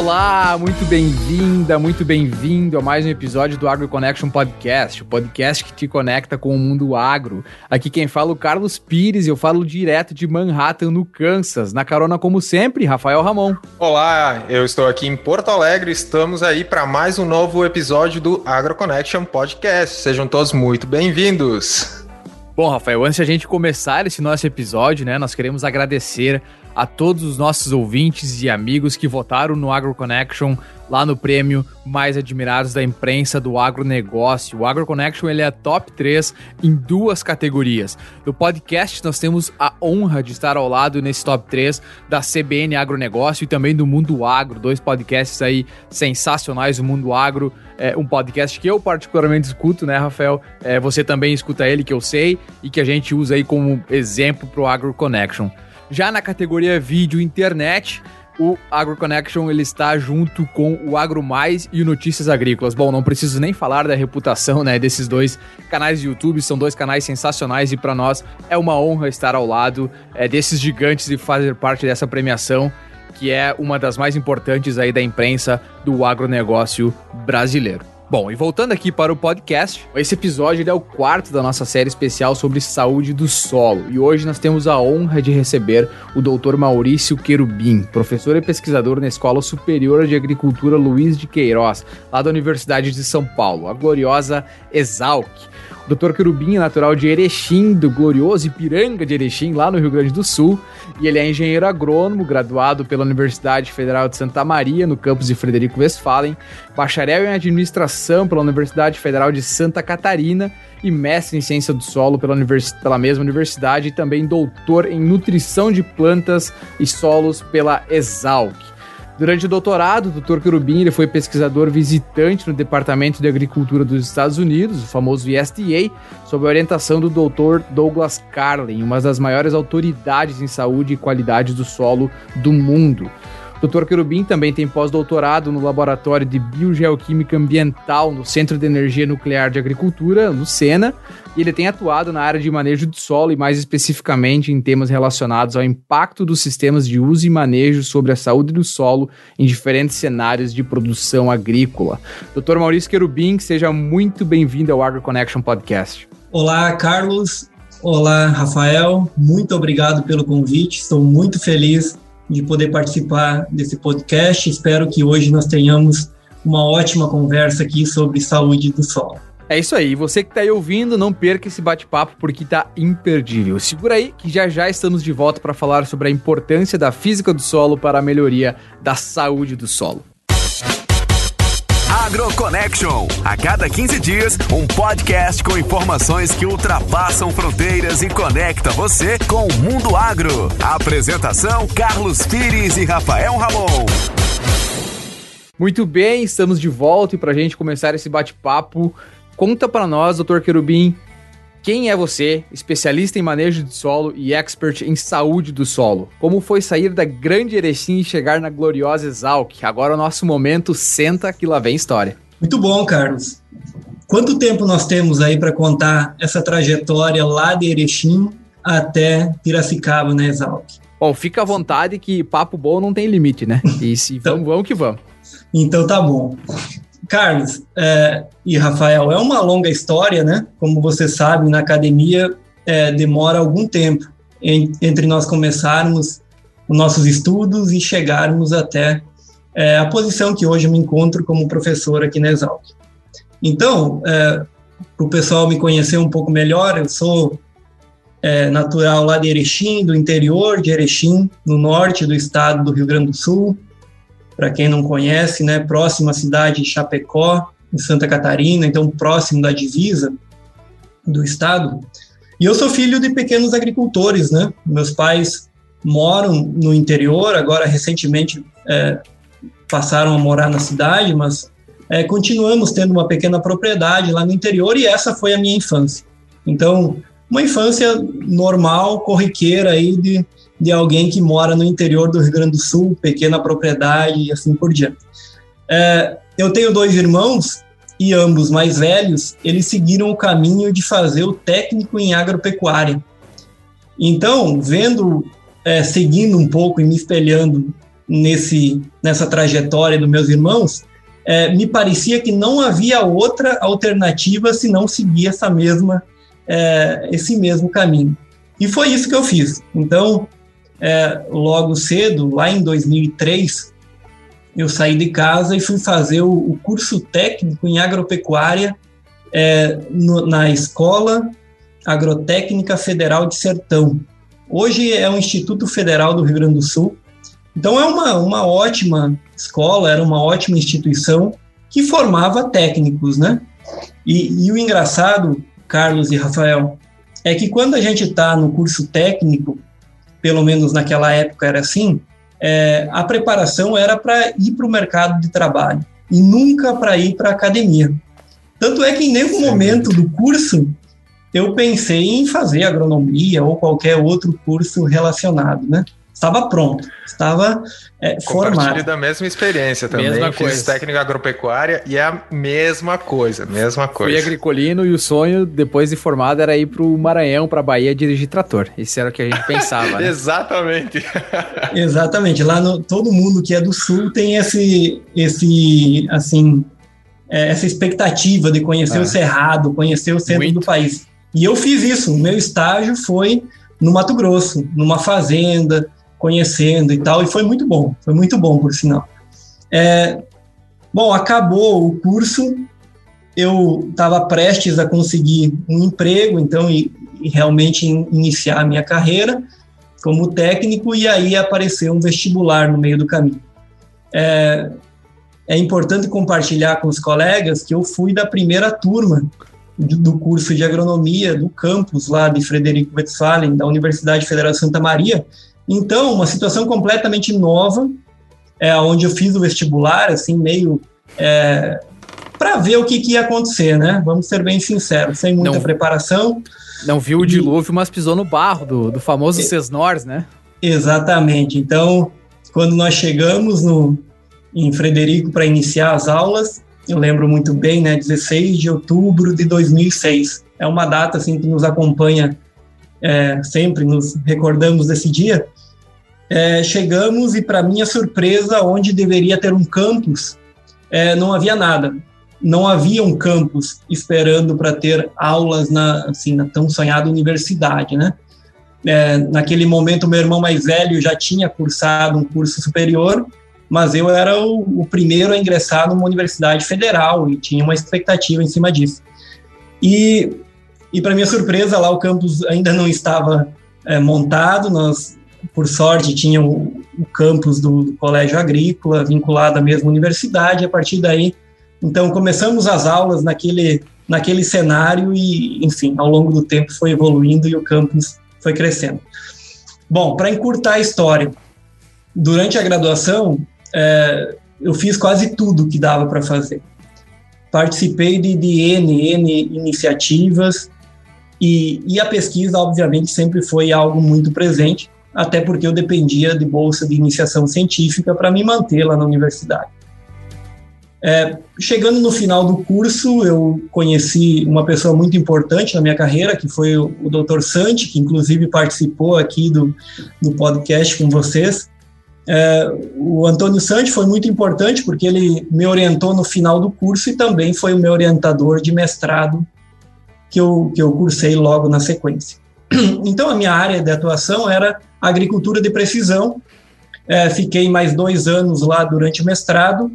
Olá, muito bem-vinda, muito bem-vindo a mais um episódio do Agro Connection Podcast, o podcast que te conecta com o mundo agro. Aqui quem fala é o Carlos Pires e eu falo direto de Manhattan, no Kansas. Na carona, como sempre, Rafael Ramon. Olá, eu estou aqui em Porto Alegre, estamos aí para mais um novo episódio do Agro Connection Podcast. Sejam todos muito bem-vindos. Bom, Rafael, antes de a gente começar esse nosso episódio, né, nós queremos agradecer a todos os nossos ouvintes e amigos que votaram no Agro Connection lá no prêmio mais admirados da imprensa do agronegócio. O Agro Connection ele é top 3 em duas categorias. No podcast nós temos a honra de estar ao lado nesse top 3 da CBN Agronegócio e também do Mundo Agro, dois podcasts aí sensacionais, o Mundo Agro, é um podcast que eu particularmente escuto, né, Rafael? É, você também escuta ele, que eu sei, e que a gente usa aí como exemplo para o Agro Connection. Já na categoria vídeo internet, o AgroConnection ele está junto com o Agro Mais e o Notícias Agrícolas. Bom, não preciso nem falar da reputação né, desses dois canais de YouTube, são dois canais sensacionais e para nós é uma honra estar ao lado é, desses gigantes e fazer parte dessa premiação que é uma das mais importantes aí da imprensa do agronegócio brasileiro. Bom, e voltando aqui para o podcast, esse episódio é o quarto da nossa série especial sobre saúde do solo. E hoje nós temos a honra de receber o Dr. Maurício Querubim, professor e pesquisador na Escola Superior de Agricultura Luiz de Queiroz, lá da Universidade de São Paulo, a gloriosa Exalc. Dr. Querubim é natural de Erechim, do glorioso Ipiranga de Erechim, lá no Rio Grande do Sul, e ele é engenheiro agrônomo, graduado pela Universidade Federal de Santa Maria, no campus de Frederico Westphalen, bacharel em administração pela Universidade Federal de Santa Catarina e mestre em ciência do solo pela, univers... pela mesma universidade e também doutor em nutrição de plantas e solos pela Exalc. Durante o doutorado, o Dr. Querubim ele foi pesquisador visitante no Departamento de Agricultura dos Estados Unidos, o famoso USDA, sob a orientação do Dr. Douglas Carlin, uma das maiores autoridades em saúde e qualidade do solo do mundo. Dr. Querubim também tem pós-doutorado no Laboratório de Biogeoquímica Ambiental no Centro de Energia Nuclear de Agricultura, no SENA, e ele tem atuado na área de manejo de solo e mais especificamente em temas relacionados ao impacto dos sistemas de uso e manejo sobre a saúde do solo em diferentes cenários de produção agrícola. Dr. Maurício Querubim, seja muito bem-vindo ao Agro Connection Podcast. Olá, Carlos. Olá, Rafael. Muito obrigado pelo convite. Estou muito feliz de poder participar desse podcast. Espero que hoje nós tenhamos uma ótima conversa aqui sobre saúde do solo. É isso aí. Você que está aí ouvindo, não perca esse bate-papo porque tá imperdível. Segura aí que já já estamos de volta para falar sobre a importância da física do solo para a melhoria da saúde do solo. AgroConnection. A cada 15 dias, um podcast com informações que ultrapassam fronteiras e conecta você com o mundo agro. Apresentação: Carlos Pires e Rafael Ramon. Muito bem, estamos de volta e para a gente começar esse bate-papo, conta para nós, Dr. Querubim, quem é você, especialista em manejo de solo e expert em saúde do solo? Como foi sair da grande Erechim e chegar na gloriosa Exalc? Agora é o nosso momento, senta que lá vem história. Muito bom, Carlos. Quanto tempo nós temos aí para contar essa trajetória lá de Erechim até Piracicaba, na Exalc? Bom, fica à vontade que papo bom não tem limite, né? E se então, vamos, vamos que vamos. Então tá bom. Carlos é, e Rafael, é uma longa história, né? Como você sabe, na academia é, demora algum tempo em, entre nós começarmos os nossos estudos e chegarmos até é, a posição que hoje me encontro como professor aqui na Exalc. Então, é, para o pessoal me conhecer um pouco melhor, eu sou é, natural lá de Erechim, do interior de Erechim, no norte do estado do Rio Grande do Sul para quem não conhece, né, próximo à cidade de Chapecó, em Santa Catarina, então próximo da divisa do estado. E eu sou filho de pequenos agricultores, né? Meus pais moram no interior, agora recentemente é, passaram a morar na cidade, mas é, continuamos tendo uma pequena propriedade lá no interior e essa foi a minha infância. Então, uma infância normal, corriqueira aí de de alguém que mora no interior do Rio Grande do Sul, pequena propriedade e assim por diante. É, eu tenho dois irmãos e ambos mais velhos, eles seguiram o caminho de fazer o técnico em agropecuária. Então, vendo, é, seguindo um pouco e me espelhando nesse, nessa trajetória dos meus irmãos, é, me parecia que não havia outra alternativa se não seguir essa mesma, é, esse mesmo caminho. E foi isso que eu fiz. Então, é, logo cedo, lá em 2003, eu saí de casa e fui fazer o, o curso técnico em agropecuária é, no, na Escola Agrotécnica Federal de Sertão. Hoje é o Instituto Federal do Rio Grande do Sul, então é uma, uma ótima escola, era uma ótima instituição que formava técnicos, né? E, e o engraçado, Carlos e Rafael, é que quando a gente está no curso técnico, pelo menos naquela época era assim, é, a preparação era para ir para o mercado de trabalho e nunca para ir para a academia. Tanto é que em nenhum Sim. momento do curso eu pensei em fazer agronomia ou qualquer outro curso relacionado, né? Estava pronto, estava é, formado. da mesma experiência também. Mesma Fiz coisa. técnica agropecuária e é a mesma coisa, mesma coisa. Fui agricolino e o sonho, depois de formado, era ir para o Maranhão, para a Bahia, dirigir trator. Isso era o que a gente pensava. né? Exatamente. Exatamente. Lá no, todo mundo que é do Sul tem esse, esse assim, é, essa expectativa de conhecer ah. o Cerrado, conhecer o centro Muito. do país. E eu fiz isso. O meu estágio foi no Mato Grosso, numa fazenda, conhecendo e tal, e foi muito bom, foi muito bom, por sinal. É, bom, acabou o curso, eu estava prestes a conseguir um emprego, então, e, e realmente in, iniciar a minha carreira como técnico, e aí apareceu um vestibular no meio do caminho. É, é importante compartilhar com os colegas que eu fui da primeira turma do curso de agronomia do campus lá de Frederico Westphalen, da Universidade Federal de Santa Maria, então, uma situação completamente nova, é, onde eu fiz o vestibular, assim, meio é, para ver o que, que, ia acontecer, né? Vamos ser bem sinceros, sem muita não, preparação. Não viu o dilúvio, mas pisou no barro do, do famoso Cesnors, né? Exatamente. Então, quando nós chegamos no, em Frederico para iniciar as aulas, eu lembro muito bem, né? 16 de outubro de 2006. É uma data assim que nos acompanha é, sempre, nos recordamos desse dia é, chegamos e, para minha surpresa, onde deveria ter um campus, é, não havia nada. Não havia um campus esperando para ter aulas na, assim, na tão sonhada universidade, né? É, naquele momento, meu irmão mais velho já tinha cursado um curso superior, mas eu era o, o primeiro a ingressar numa universidade federal e tinha uma expectativa em cima disso. E, e para minha surpresa, lá o campus ainda não estava é, montado, nós por sorte, tinha o, o campus do, do, Colégio Agrícola, vinculado à mesma universidade, a partir daí, então, começamos as aulas naquele, naquele cenário e, enfim, ao longo do tempo foi evoluindo e o campus foi crescendo. Bom, para encurtar a história, durante a graduação, é, eu fiz quase tudo que dava para fazer. Participei de, de N, N iniciativas, e, e, a pesquisa, obviamente, sempre foi algo muito presente até porque eu dependia de bolsa de iniciação científica para me manter lá na universidade. É, chegando no final do curso, eu conheci uma pessoa muito importante na minha carreira, que foi o, o Dr. Santi, que inclusive participou aqui do, do podcast com vocês. É, o Antônio Santi foi muito importante porque ele me orientou no final do curso e também foi o meu orientador de mestrado que eu, que eu cursei logo na sequência. Então, a minha área de atuação era agricultura de precisão. É, fiquei mais dois anos lá durante o mestrado.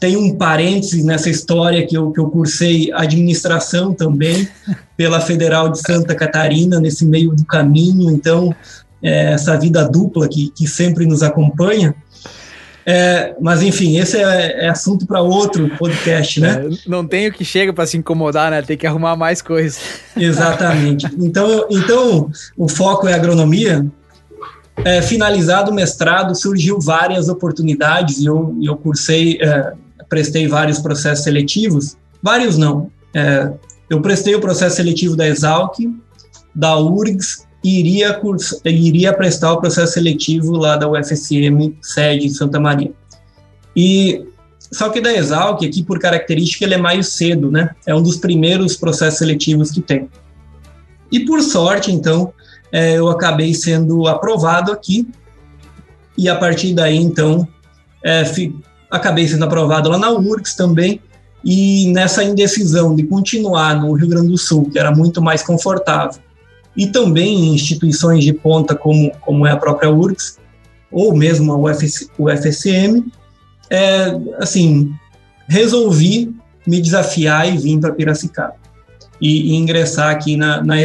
Tem um parêntese nessa história que eu, que eu cursei administração também pela Federal de Santa Catarina, nesse meio do caminho. Então, é, essa vida dupla que, que sempre nos acompanha. É, mas enfim, esse é, é assunto para outro podcast, né? É, não tem o que chega para se incomodar, né? Tem que arrumar mais coisas. Exatamente. Então, então o foco é agronomia. É, finalizado o mestrado, surgiu várias oportunidades e eu, eu cursei, é, prestei vários processos seletivos. Vários não. É, eu prestei o processo seletivo da Exalc, da URGS iria, curso, iria prestar o processo seletivo lá da UFSM, sede em Santa Maria. E só que da Exalc, aqui por característica, ele é mais cedo, né? É um dos primeiros processos seletivos que tem. E por sorte, então, é, eu acabei sendo aprovado aqui e a partir daí, então, é, acabei sendo aprovado lá na URGS também, e nessa indecisão de continuar no Rio Grande do Sul, que era muito mais confortável, e também em instituições de ponta como, como é a própria URGS, ou mesmo a UFS, UFSM, é, assim, resolvi me desafiar e vir para Piracicaba e, e, ingressar aqui na, na.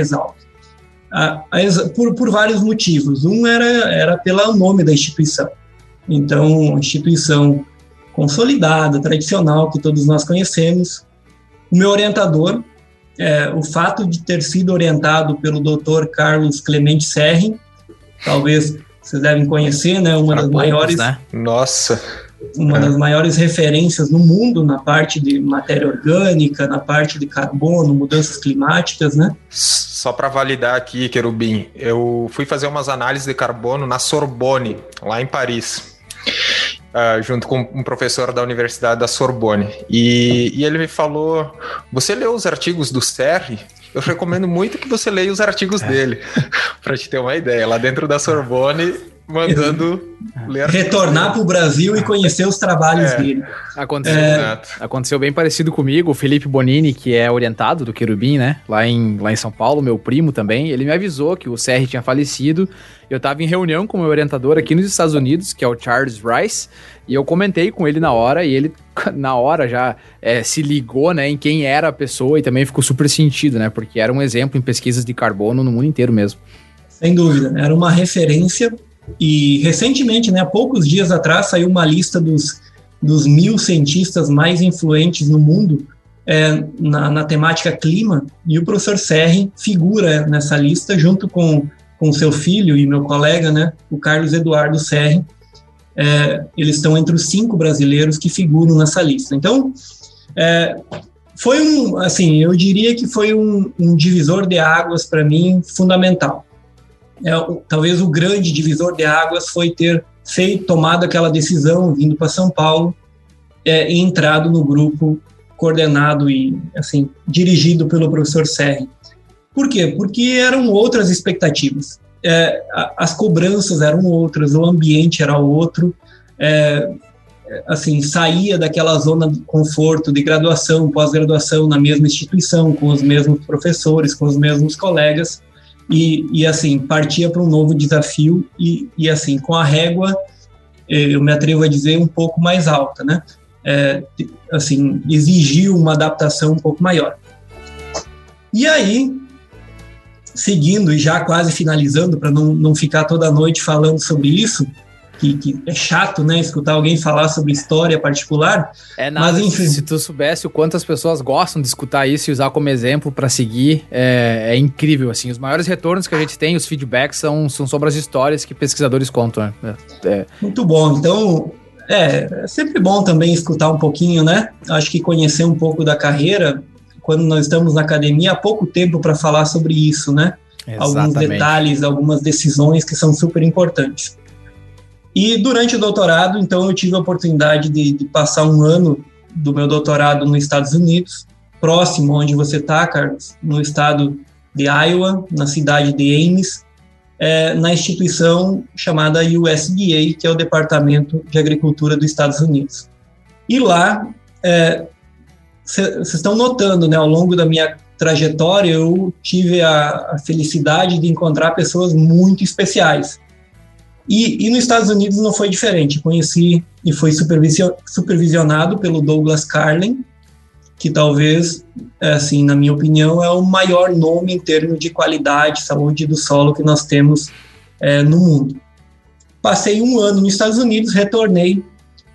A, a, por, por vários motivos. Um era, era pelo nome da instituição. Então, instituição consolidada, tradicional, que todos nós conhecemos. O meu orientador, é, o fato de ter sido orientado pelo Dr. Carlos Clemente Serri, talvez vocês devem conhecer, né? Uma Para das poucos, maiores. Né? Nossa! Uma é. das maiores referências no mundo na parte de matéria orgânica, na parte de carbono, mudanças climáticas, né? Só para validar aqui, Querubim, eu fui fazer umas análises de carbono na Sorbonne, lá em Paris uh, junto com um professor da Universidade da Sorbonne. E, e ele me falou: Você leu os artigos do Serri? Eu recomendo muito que você leia os artigos é. dele, para te ter uma ideia. Lá dentro da Sorbonne, mandando ler retornar para o Brasil e conhecer os trabalhos é. dele. Aconteceu, é. aconteceu bem parecido comigo, o Felipe Bonini, que é orientado do Querubim, né? Lá em, lá em São Paulo, meu primo também, ele me avisou que o CR tinha falecido. Eu estava em reunião com o meu orientador aqui nos Estados Unidos, que é o Charles Rice, e eu comentei com ele na hora, e ele, na hora, já é, se ligou né, em quem era a pessoa e também ficou super sentido, né? Porque era um exemplo em pesquisas de carbono no mundo inteiro mesmo. Sem dúvida, era uma referência e recentemente, né, há poucos dias atrás, saiu uma lista dos, dos mil cientistas mais influentes no mundo é, na, na, temática clima, e o professor Serri figura nessa lista junto com, com seu filho e meu colega, né, o Carlos Eduardo Serri. É, eles estão entre os cinco brasileiros que figuram nessa lista. Então, é, foi um, assim, eu diria que foi um, um divisor de águas para mim fundamental é, o, talvez o grande divisor de águas foi ter feito, tomado aquela decisão, vindo para São Paulo é, e entrado no grupo coordenado e assim dirigido pelo professor Serri. Por quê? Porque eram outras expectativas. É, as cobranças eram outras, o ambiente era outro. É, assim saía daquela zona de conforto de graduação, pós-graduação na mesma instituição, com os mesmos professores, com os mesmos colegas, e, e assim, partia para um novo desafio e, e, assim, com a régua, eh, eu me atrevo a dizer, um pouco mais alta, né? É, assim, exigiu uma adaptação um pouco maior. E aí, seguindo e já quase finalizando, para não, não ficar toda noite falando sobre isso, que, que, é chato, né, escutar alguém falar sobre história particular. É nada, mas enfim. Se tu soubesse o quanto as pessoas gostam de escutar isso e usar como exemplo para seguir, é, é, incrível, assim. Os maiores retornos que a gente tem, os feedbacks, são, são sobre as histórias que pesquisadores contam. Né? É. Muito bom. Então, é, é sempre bom também escutar um pouquinho, né? Acho que conhecer um pouco da carreira, quando nós estamos na academia, há pouco tempo para falar sobre isso, né? Exatamente. Alguns detalhes, algumas decisões que são super importantes. E durante o doutorado, então, eu tive a oportunidade de, de passar um ano do meu doutorado nos Estados Unidos, próximo onde você está, Carlos, no estado de Iowa, na cidade de Ames, é, na instituição chamada USDA, que é o Departamento de Agricultura dos Estados Unidos. E lá, vocês é, estão notando, né, ao longo da minha trajetória, eu tive a, a felicidade de encontrar pessoas muito especiais e, e, nos Estados Unidos não foi diferente. Conheci e foi supervisionado pelo Douglas Carlin, que talvez, é, assim, na minha opinião, é o maior nome em termos de qualidade, saúde do solo que nós temos é, no mundo. Passei um ano nos Estados Unidos, retornei,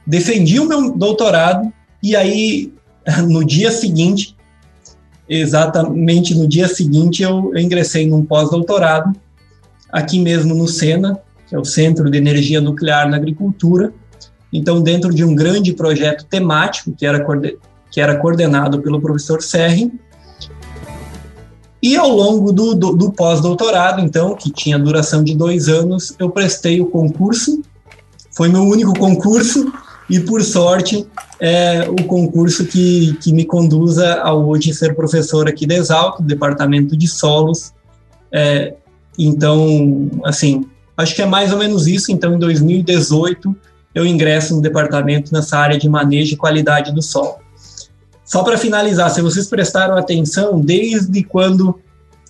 defendi o meu doutorado e aí no dia seguinte, exatamente no dia seguinte, eu, eu ingressei num pós-doutorado aqui mesmo no Sena, que é o Centro de Energia Nuclear na Agricultura. Então, dentro de um grande projeto temático que era, que era coordenado pelo professor Serri, e ao longo do, do, do pós-doutorado, então, que tinha duração de dois anos, eu prestei o concurso, foi meu único concurso, e por sorte, é o concurso que, que me conduza ao hoje ser professor aqui da Exalc, Departamento de Solos. É, então, assim, acho que é mais ou menos isso. Então, em 2018, eu ingresso no departamento nessa área de manejo e qualidade do solo. Só para finalizar, se vocês prestaram atenção, desde quando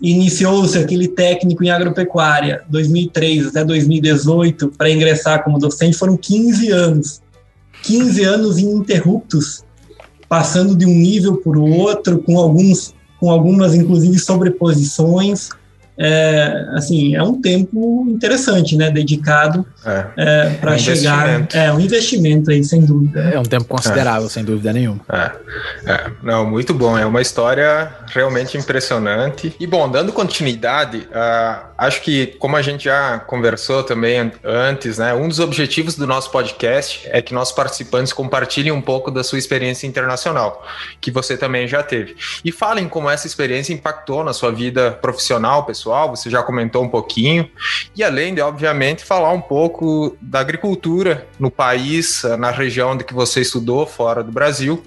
iniciou-se aquele técnico em agropecuária, 2003 até 2018, para ingressar como docente, foram 15 anos. 15 anos ininterruptos, passando de um nível para o outro, com alguns com algumas inclusive sobreposições, é, assim, é um tempo interessante, né? Dedicado é, é para um chegar. É um investimento aí, sem dúvida. É um tempo considerável, é. sem dúvida nenhuma. É. é. Não, muito bom. É uma história realmente impressionante. E bom, dando continuidade, uh, acho que como a gente já conversou também antes, né? Um dos objetivos do nosso podcast é que nossos participantes compartilhem um pouco da sua experiência internacional, que você também já teve. E falem como essa experiência impactou na sua vida profissional, pessoal, você já comentou um pouquinho, e além de, obviamente, falar um pouco da agricultura no país, na região de que você estudou, fora do Brasil.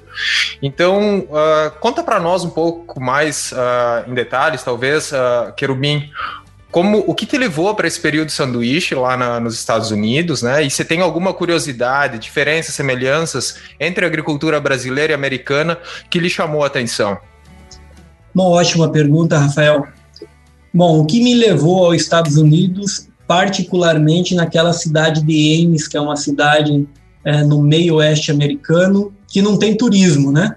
Então, uh, conta para nós um pouco mais uh, em detalhes, talvez, uh, Querubim, como o que te levou para esse período sanduíche lá na, nos Estados Unidos, né? E você tem alguma curiosidade, diferenças, semelhanças entre a agricultura brasileira e americana que lhe chamou a atenção? Uma ótima pergunta, Rafael. Bom, o que me levou aos Estados Unidos, particularmente naquela cidade de Ames, que é uma cidade é, no meio oeste americano, que não tem turismo, né?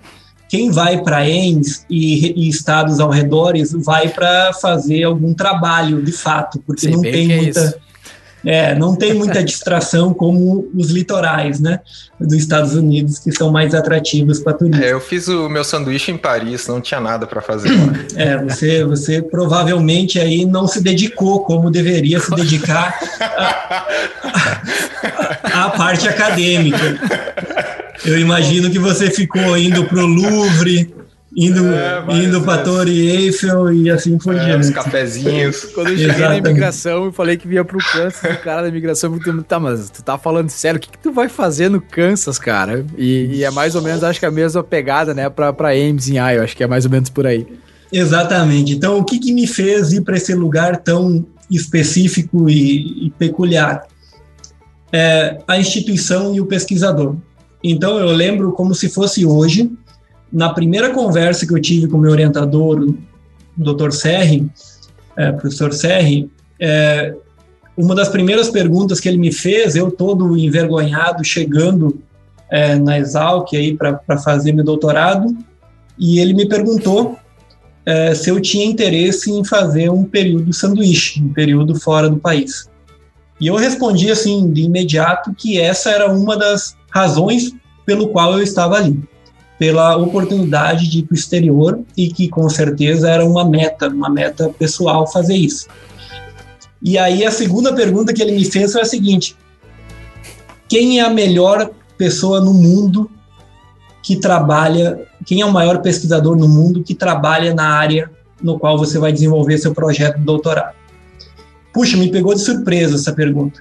Quem vai para Ames e, e, estados ao redor vai para fazer algum trabalho, de fato, porque Sei não tem é muita... É é, não tem muita distração como os litorais, né, dos Estados Unidos, que são mais atrativos para turistas. É, eu fiz o meu sanduíche em Paris, não tinha nada para fazer lá. É, você, você provavelmente aí não se dedicou como deveria se dedicar à parte acadêmica. Eu imagino que você ficou indo para o Louvre, indo, é, indo para a Torre Eiffel e assim por é, diante. Os cafezinhos. Quando eu cheguei Exatamente. na imigração e falei que vinha para o Kansas, o cara da imigração falou, tá, mas tu tá falando sério, o que, que tu vai fazer no Kansas, cara? E, e, é mais ou menos, acho que a mesma pegada, né, para Ames em Iowa, acho que é mais ou menos por aí. Exatamente. Então, o que, que me fez ir para esse lugar tão específico e, e peculiar? É a instituição e o pesquisador. Então, eu lembro como se fosse hoje, na primeira conversa que eu tive com meu orientador, o Dr. Serri, é, professor Serri, é, uma das primeiras perguntas que ele me fez, eu todo envergonhado, chegando é, na Exalc aí para fazer meu doutorado, e ele me perguntou é, se eu tinha interesse em fazer um período sanduíche, um período fora do país. E eu respondi assim de imediato que essa era uma das razões pelo qual eu estava ali pela oportunidade de ir para o exterior e que com certeza era uma meta, uma meta pessoal fazer isso. E aí a segunda pergunta que ele me fez foi a seguinte: quem é a melhor pessoa no mundo que trabalha, quem é o maior pesquisador no mundo que trabalha na área no qual você vai desenvolver seu projeto de doutorado? Puxa, me pegou de surpresa essa pergunta.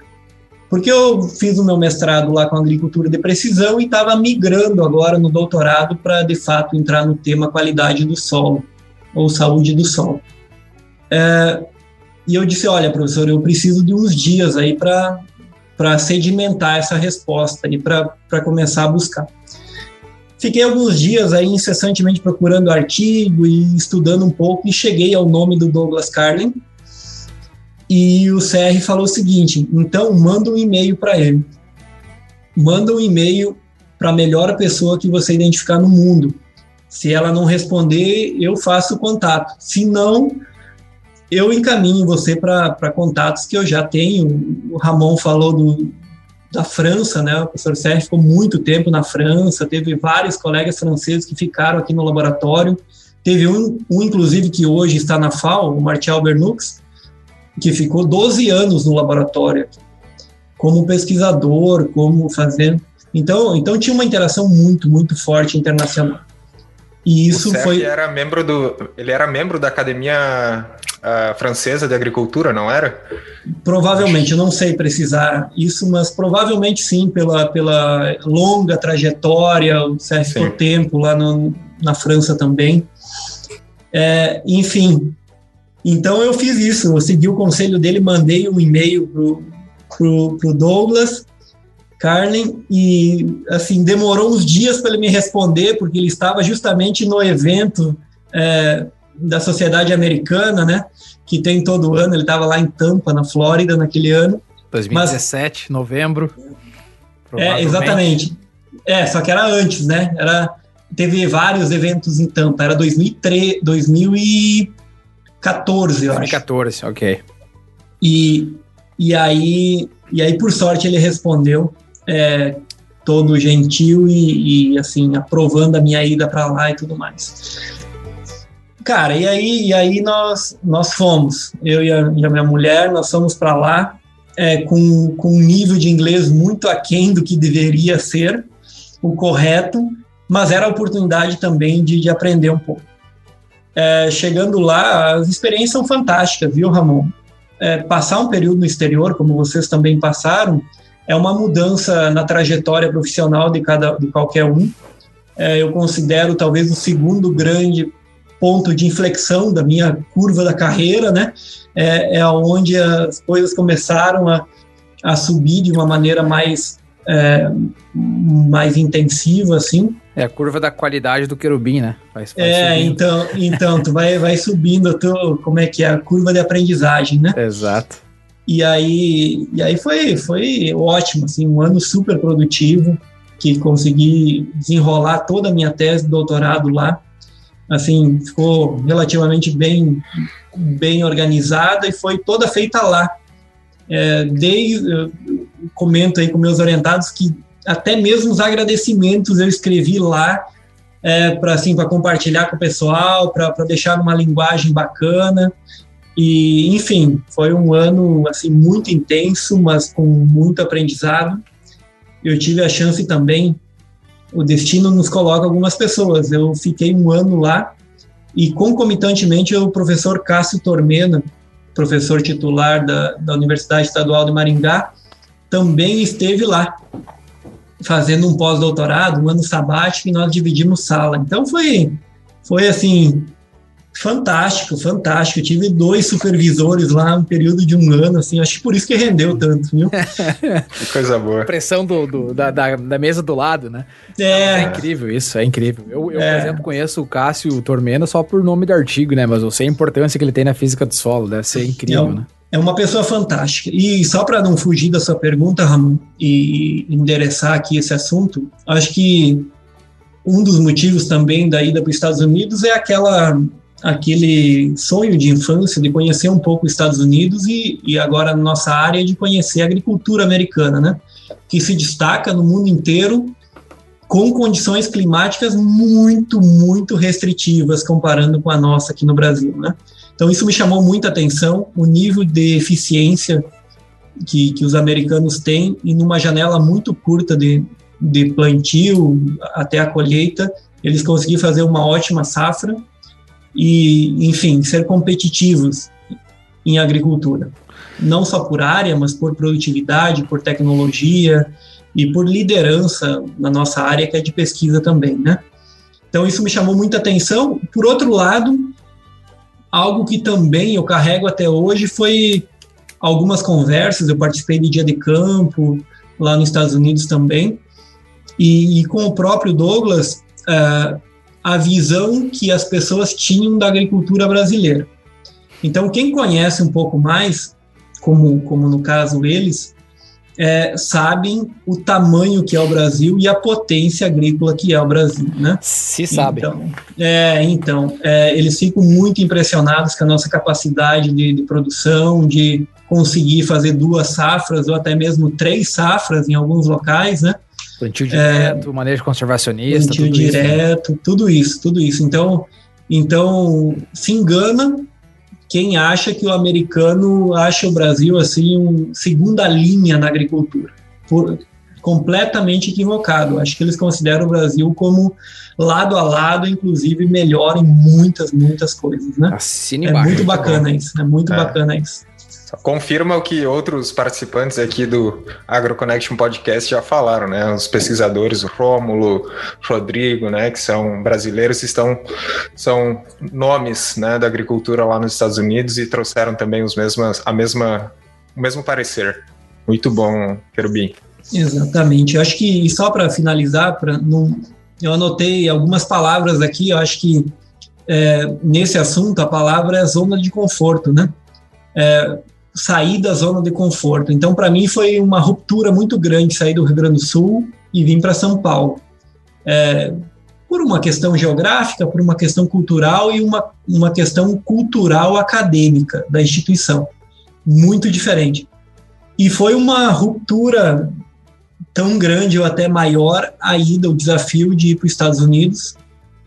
Porque eu fiz o meu mestrado lá com agricultura de precisão e estava migrando agora no doutorado para, de fato, entrar no tema qualidade do solo ou saúde do solo. É, e eu disse, olha, professor, eu preciso de uns dias aí para sedimentar essa resposta e para começar a buscar. Fiquei alguns dias aí incessantemente procurando artigo e estudando um pouco e cheguei ao nome do Douglas Carlin, e o CR falou o seguinte: então manda um e-mail para ele. Manda um e-mail para a melhor pessoa que você identificar no mundo. Se ela não responder, eu faço o contato. Se não, eu encaminho você para contatos que eu já tenho. O Ramon falou do, da França, né? O professor Sérgio ficou muito tempo na França, teve vários colegas franceses que ficaram aqui no laboratório. Teve um, um inclusive, que hoje está na FAO, o Martial Bernux, que ficou 12 anos no laboratório, como pesquisador, como fazendo. Então, então tinha uma interação muito, muito forte internacional. E isso o foi. Era membro do, ele era membro da Academia uh, Francesa de Agricultura, não era? Provavelmente, eu não sei precisar isso, mas provavelmente sim, pela, pela longa trajetória, o por tempo lá no, na França também. É, enfim, Então eu fiz isso, eu segui o conselho dele, mandei um e-mail pro, pro, pro Douglas Carlin e assim demorou uns dias para ele me responder porque ele estava justamente no evento é, da Sociedade Americana, né? Que tem todo ano. Ele estava lá em Tampa, na Flórida, naquele ano. 2017, Mas, novembro. É, exatamente. É, só que era antes, né? Era, teve vários eventos em Tampa. Era 2003, 2014, eu 2014, acho. 2014, ok. E, e, aí, e aí, por sorte, ele respondeu é, todo gentil e, e, assim, aprovando a minha ida para lá e tudo mais. Cara, e aí, e aí nós, nós fomos, eu e a, e a minha mulher, nós fomos para lá é, com, com um nível de inglês muito aquém do que deveria ser o correto, mas era a oportunidade também de, de aprender um pouco. É, chegando lá, as experiências são fantásticas, viu, Ramon? É, passar um período no exterior, como vocês também passaram, é uma mudança na trajetória profissional de cada de qualquer um. É, eu considero talvez o segundo grande ponto de inflexão da minha curva da carreira, né? É, é onde as coisas começaram a, a subir de uma maneira mais é, mais intensiva, assim. É a curva da qualidade do querubim, né? Vai, vai é, subindo. então, então tu vai, vai subindo, tu, como é que é a curva de aprendizagem, né? Exato. E aí, e aí foi, foi ótimo, assim, um ano super produtivo, que consegui desenrolar toda a minha tese de doutorado lá. Assim, ficou relativamente bem, bem organizada e foi toda feita lá. É, desde, comento aí com meus orientados que até mesmo os agradecimentos eu escrevi lá é, para assim, compartilhar com o pessoal, para deixar uma linguagem bacana. E, enfim, foi um ano assim muito intenso, mas com muito aprendizado. Eu tive a chance também, o destino nos coloca algumas pessoas. Eu fiquei um ano lá e concomitantemente o professor Cássio Tormena, professor titular da, da Universidade Estadual de Maringá, também esteve lá fazendo um pós-doutorado, um ano sabático, e nós dividimos sala. Então foi, foi assim, fantástico, fantástico. Eu tive dois supervisores lá um período de um ano, assim, acho que por isso que rendeu tanto, viu? que coisa boa. Pressão do, do da, da, da, mesa do lado, né? É. É incrível isso, é incrível. Eu, eu é. por exemplo, conheço o Cássio Tormena só por nome do artigo, né? Mas eu sei a importância que ele tem na física do solo, deve ser incrível, né? É uma pessoa fantástica. E só para não fugir da sua pergunta, Ramon, e endereçar aqui esse assunto, acho que um dos motivos também da ida para os Estados Unidos é aquela aquele sonho de infância de conhecer um pouco os Estados Unidos e, e agora nossa área de conhecer a agricultura americana, né? Que se destaca no mundo inteiro com condições climáticas muito, muito restritivas comparando com a nossa aqui no Brasil, né? Então isso me chamou muita atenção, o nível de eficiência que, que os americanos têm e numa janela muito curta de, de plantio até a colheita, eles conseguiram fazer uma ótima safra e, enfim, ser competitivos em agricultura. Não só por área, mas por produtividade, por tecnologia e por liderança na nossa área, que é de pesquisa também, né? Então, isso me chamou muita atenção. Por outro lado, algo que também eu carrego até hoje foi algumas conversas. Eu participei de dia de campo lá nos Estados Unidos também. E, e com o próprio Douglas, uh, a visão que as pessoas tinham da agricultura brasileira. Então, quem conhece um pouco mais, como, como no caso eles, é, sabem o tamanho que é o Brasil e a potência agrícola que é o Brasil, né? Se sabe. Então, é, então é, eles ficam muito impressionados com a nossa capacidade de, de, produção, de conseguir fazer duas safras ou até mesmo três safras em alguns locais, né? Plantio direto, é, manejo conservacionista, plantio tudo direto, isso, tudo isso, tudo isso. Então, então se engana quem acha que o americano acha o Brasil assim um segunda linha na agricultura. Por, completamente equivocado. Acho que eles consideram o Brasil como lado a lado, inclusive melhor em muitas, muitas coisas, né? Assine é muito bacana isso, é muito é. bacana isso. Confirma o que outros participantes aqui do AgroConnection Podcast já falaram, né? Os pesquisadores, o Rômulo, Rodrigo, né? Que são brasileiros, estão são nomes, né? Da agricultura lá nos Estados Unidos e trouxeram também os mesmas, a mesma, o mesmo parecer. Muito bom, Querubim. Exatamente. Eu acho que só para finalizar, para não, eu anotei algumas palavras aqui. Eu acho que é, nesse assunto a palavra é zona de conforto, né? É, sair da zona de conforto. Então, para mim, foi uma ruptura muito grande sair do Rio Grande do Sul e vir para São Paulo. É, por uma questão geográfica, por uma questão cultural e uma, uma questão cultural acadêmica da instituição. Muito diferente. E foi uma ruptura tão grande ou até maior a ida, o desafio de ir para os Estados Unidos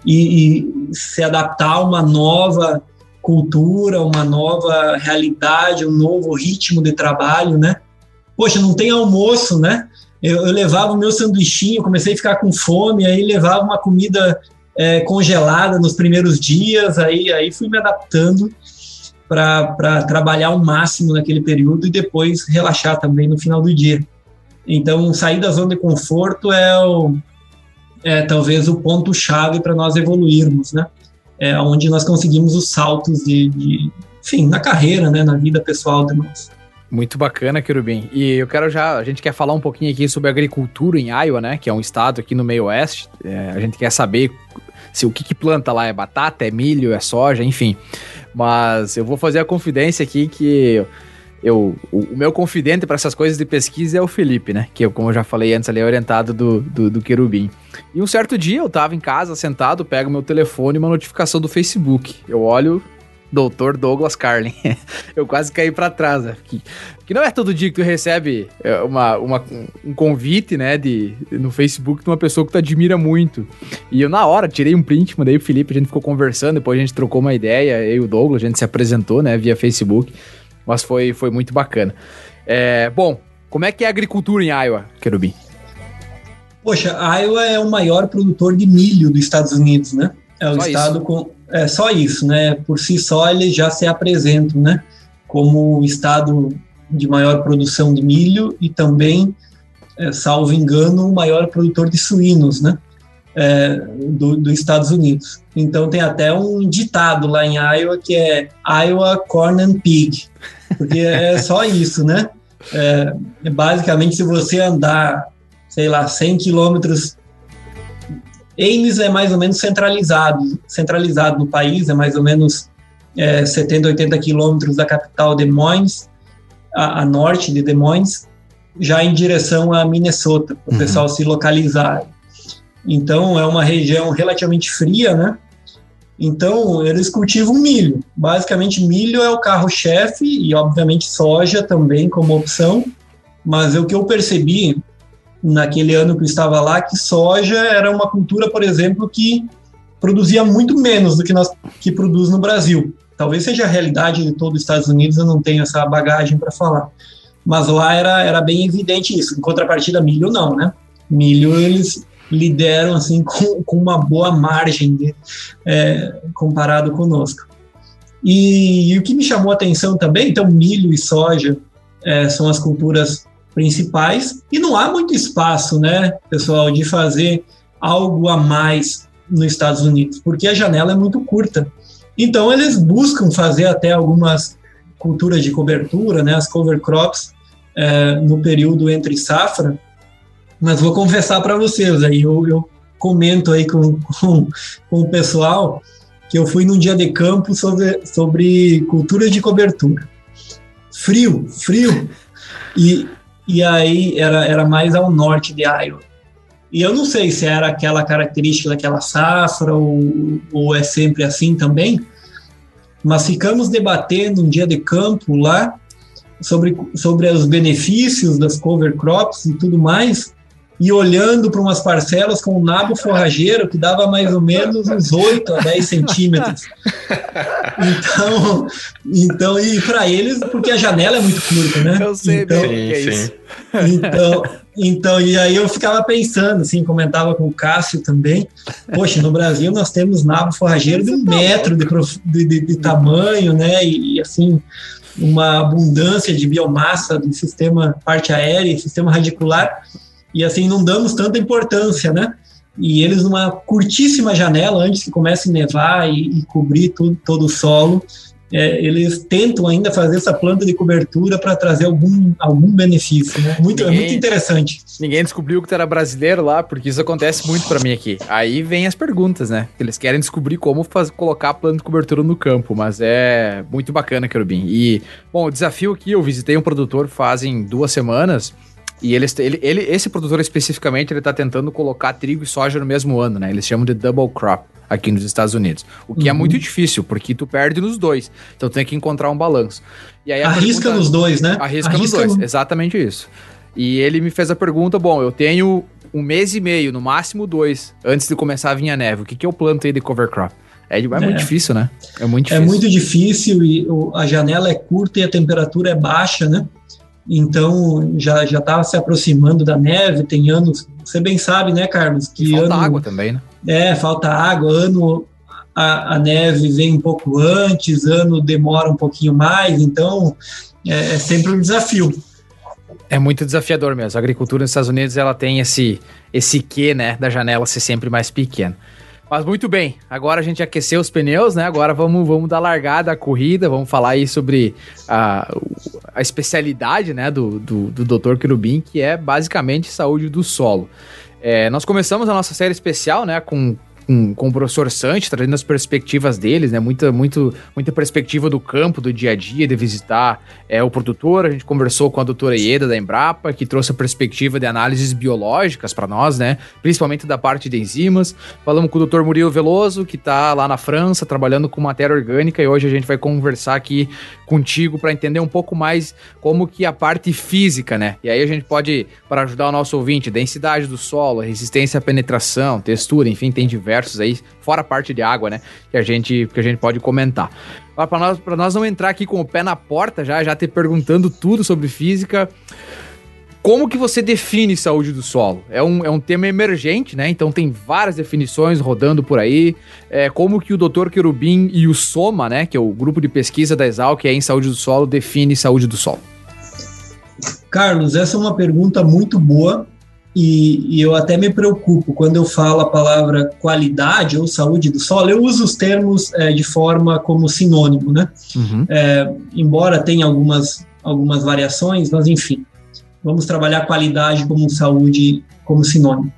e, e se adaptar a uma nova cultura, uma nova realidade, um novo ritmo de trabalho, né? Poxa, não tem almoço, né? Eu, eu levava o meu sanduichinho, comecei a ficar com fome, aí levava uma comida é, congelada nos primeiros dias, aí, aí fui me adaptando para trabalhar o máximo naquele período e depois relaxar também no final do dia. Então, sair da zona de conforto é, o, é talvez o ponto-chave para nós evoluirmos, né? É, onde nós conseguimos os saltos de, de, enfim, na carreira, né, na vida pessoal de nós. Muito bacana, Querubim. E eu quero já, a gente quer falar um pouquinho aqui sobre agricultura em Iowa, né, que é um estado aqui no meio oeste. É, a gente quer saber se o que, que planta lá é batata, é milho, é soja, enfim. Mas eu vou fazer a confidência aqui que eu, o, meu confidente para essas coisas de pesquisa é o Felipe, né? Que, eu, como eu já falei antes, ali é orientado do, do, do Querubim. E um certo dia eu tava em casa, sentado, pego meu telefone e uma notificação do Facebook. Eu olho, Doutor Douglas Carlin. eu quase caí para trás, né? Que, que não é todo dia que tu recebe é, uma, uma, um convite, né, de, no Facebook de uma pessoa que tu admira muito. E eu, na hora, tirei um print, mandei o Felipe, a gente ficou conversando, depois a gente trocou uma ideia, eu e o Douglas, a gente se apresentou, né, via Facebook. Mas foi, foi muito bacana. É, bom, como é que é a agricultura em Iowa, Querubim? Poxa, Iowa é o maior produtor de milho dos Estados Unidos, né? É o só estado isso. com. É só isso, né? Por si só ele já se apresenta, né? Como o estado de maior produção de milho e também, é, salvo engano, o maior produtor de suínos, né? É, do, dos Estados Unidos. Então tem até um ditado lá em Iowa que é Iowa Corn and Pig, porque é só isso, né? É, basicamente, se você andar, sei lá, 100 quilômetros, Ames é mais ou menos centralizado, centralizado no país, é mais ou menos é, 70, 80 quilômetros da capital Des Moines, a, a, norte de Des Moines, já em direção a Minnesota, para o uhum. pessoal se localizar. Então, é uma região relativamente fria, né? Então, eles cultivam milho. Basicamente, milho é o carro-chefe e, obviamente, soja também como opção. Mas o que eu percebi naquele ano que eu estava lá, que soja era uma cultura, por exemplo, que produzia muito menos do que nós que produz no Brasil. Talvez seja a realidade de todos os Estados Unidos, eu não tenho essa bagagem para falar. Mas lá era, era bem evidente isso. Em contrapartida, milho não, né? Milho eles lideram assim com, com uma boa margem de, é, comparado conosco. E, e, o que me chamou a atenção também, então milho e soja é, são as culturas principais e não há muito espaço, né, pessoal, de fazer algo a mais nos Estados Unidos, porque a janela é muito curta. Então eles buscam fazer até algumas culturas de cobertura, né, as cover crops, é, no período entre safra, mas vou confessar para vocês, aí eu, eu, comento aí com, com, com, o pessoal que eu fui num dia de campo sobre, sobre cultura de cobertura. Frio, frio. E, e aí era, era mais ao norte de Iowa. E eu não sei se era aquela característica daquela safra ou, ou é sempre assim também, mas ficamos debatendo um dia de campo lá sobre, sobre os benefícios das cover crops e tudo mais, e olhando para umas parcelas com um nabo forrageiro que dava mais ou menos uns 8 a 10 centímetros. Então, então e para eles, porque a janela é muito curta, né? Eu sei então, bem é isso. Então, então, e aí eu ficava pensando, assim, comentava com o Cássio também, poxa, no Brasil nós temos nabo forrageiro de um metro de, de, de, de tamanho, né? E, e assim, uma abundância de biomassa do sistema parte aérea, sistema radicular, e assim não damos tanta importância, né? E eles numa curtíssima janela, antes que comece a nevar e, e cobrir tudo, todo o solo, é, eles tentam ainda fazer essa planta de cobertura para trazer algum, algum benefício. Né? Muito, ninguém, é muito interessante. Ninguém descobriu que era brasileiro lá, porque isso acontece muito para mim aqui. Aí vem as perguntas, né? Eles querem descobrir como faz, colocar a planta de cobertura no campo, mas é muito bacana, Querubim. E, bom, o desafio aqui, eu visitei um produtor fazem duas semanas. E ele, ele, ele, esse produtor especificamente, ele está tentando colocar trigo e soja no mesmo ano, né? Eles chamam de double crop aqui nos Estados Unidos. O que é uhum. é muito difícil, porque tu perde nos dois. Então tem que encontrar um balanço. E aí arrisca pergunta, nos dois, né? Arrisca, arrisca nos dois, no... exatamente isso. E ele me fez a pergunta: bom, eu tenho um mês e meio, no máximo dois, antes de começar a vir a neve. O que, que eu planto aí de cover crop? É, é, é, muito difícil, né? É muito difícil. É muito difícil e a janela é curta e a temperatura é baixa, né? Então já já estava se aproximando da neve. Tem anos, você bem sabe, né, Carlos? Que falta ano, água também, né? É, falta água, ano a, a, neve vem um pouco antes, ano demora um pouquinho mais, então é, é, sempre um desafio. É muito desafiador mesmo. A agricultura nos Estados Unidos ela tem esse esse quê, né, da janela ser sempre mais pequena. Mas muito bem, agora a gente aqueceu os pneus, né? Agora vamos, vamos dar largada à corrida, vamos falar aí sobre a, a especialidade né, do, do, do Dr. Querubim, que é basicamente saúde do solo. É, nós começamos a nossa série especial, né, com com, com o professor Santi, trazendo as perspectivas deles, né? Muita, muito, muita perspectiva do campo, do dia a dia, de visitar é, o produtor. A gente conversou com a doutora Ieda da Embrapa, que trouxe a perspectiva de análises biológicas para nós, né? Principalmente da parte de enzimas. Falamos com o doutor Murilo Veloso, que está lá na França, trabalhando com matéria orgânica, e hoje a gente vai conversar aqui contigo para entender um pouco mais como que a parte física, né? E aí a gente pode, para ajudar o nosso ouvinte, densidade do solo, resistência à penetração, textura, enfim, tem diversos aí, fora a parte de água, né? Que a gente, que a gente pode comentar. Para nós, nós não entrar aqui com o pé na porta já, já ter perguntando tudo sobre física. Como que você define saúde do solo? É um, é um tema emergente, né? Então tem várias definições rodando por aí. É, como que o Dr. Querubim e o SOMA, né? Que é o grupo de pesquisa da Exal, que é em saúde do solo, define saúde do solo? Carlos, essa é uma pergunta muito boa e, e, eu até me preocupo quando eu falo a palavra qualidade ou saúde do solo, eu uso os termos é, de forma como sinônimo, né? Uhum. É, embora tenha algumas, algumas variações, mas enfim vamos trabalhar qualidade como saúde como sinônimo.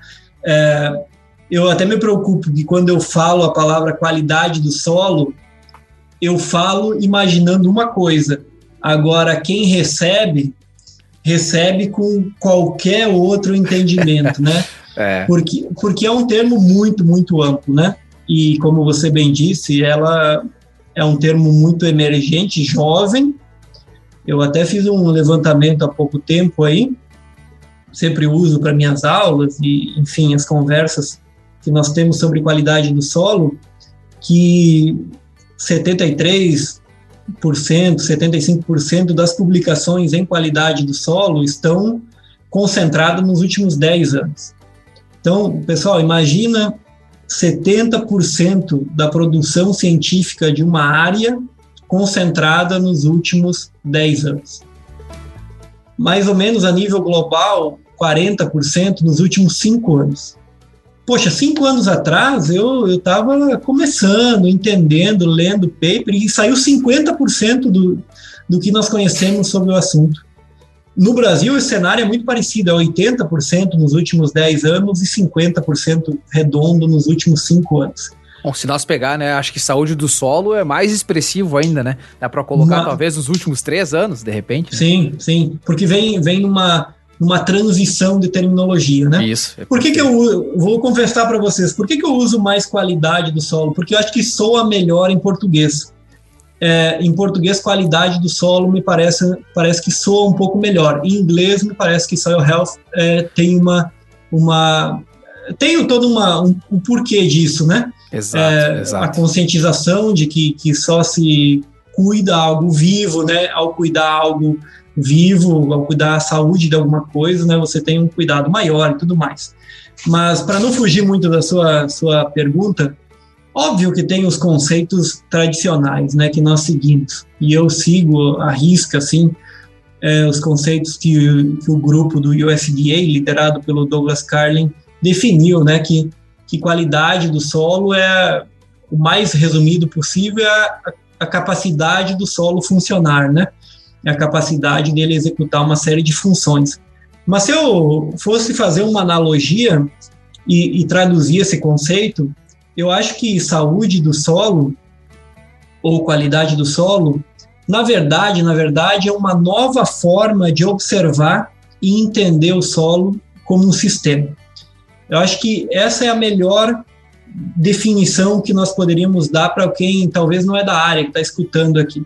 É, eu até me preocupo que quando eu falo a palavra qualidade do solo, eu falo imaginando uma coisa. Agora, quem recebe, recebe com qualquer outro entendimento, né? É. Porque, porque é um termo muito, muito amplo, né? E como você bem disse, ela é um termo muito emergente, jovem, eu até fiz um levantamento há pouco tempo aí, sempre uso para minhas aulas e, enfim, as conversas que nós temos sobre qualidade do solo, que 73%, 75% das publicações em qualidade do solo estão concentradas nos últimos 10 anos. Então, pessoal, imagina 70% da produção científica de uma área concentrada nos últimos 10 anos. Mais ou menos a nível global, 40% nos últimos 5 anos. Poxa, cinco anos atrás eu estava começando, entendendo, lendo paper e saiu 50% do, do que nós conhecemos sobre o assunto. No Brasil, o cenário é muito parecido, é 80% nos últimos 10 anos e 50% redondo nos últimos 5 anos. Bom, se nós pegar, né, acho que saúde do solo é mais expressivo ainda, né? Dá para colocar Uma... talvez nos últimos três anos, de repente. Né? Sim, sim, porque vem, vem numa, numa transição de terminologia, né? Isso. É por que, que eu vou confessar para vocês? Por que, que eu uso mais qualidade do solo? Porque eu acho que soa melhor em português. É, em português, qualidade do solo me parece, parece que soa um pouco melhor. Em inglês, me parece que soil health é, tem uma, uma tem todo uma, um, um porquê disso, né? Exato, é, exato. A conscientização de que, que só se cuida algo vivo, né? Ao cuidar algo vivo, ao cuidar a saúde de alguma coisa, né? Você tem um cuidado maior e tudo mais. Mas para não fugir muito da sua, sua pergunta, Óbvio que tem os conceitos tradicionais, né, que nós seguimos, e eu sigo a risca, assim, é, os conceitos que, que, o grupo do USDA, liderado pelo Douglas Carlin, definiu, né, que, que qualidade do solo é, o mais resumido possível, é a, a capacidade do solo funcionar, né, é a capacidade dele executar uma série de funções. Mas se eu fosse fazer uma analogia e, e traduzir esse conceito, eu acho que saúde do solo ou qualidade do solo, na verdade, na verdade, é uma nova forma de observar e entender o solo como um sistema. Eu acho que essa é a melhor definição que nós poderíamos dar para quem talvez não é da área que está escutando aqui.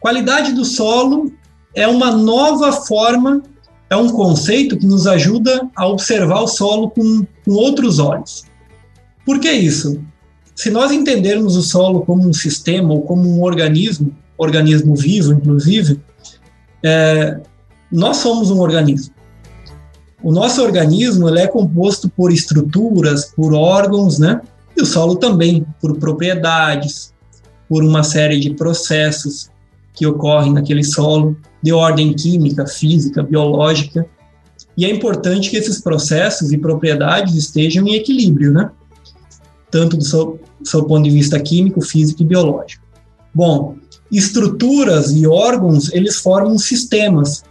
Qualidade do solo é uma nova forma, é um conceito que nos ajuda a observar o solo com, com outros olhos. Por que isso? Se nós entendermos o solo como um sistema ou como um organismo, organismo vivo, inclusive, é, nós somos um organismo. O nosso organismo ele é composto por estruturas, por órgãos, né? E o solo também, por propriedades, por uma série de processos que ocorrem naquele solo, de ordem química, física, biológica. E é importante que esses processos e propriedades estejam em equilíbrio, né? tanto do seu, seu ponto de vista químico, físico e biológico. Bom, estruturas e órgãos, eles formam sistemas,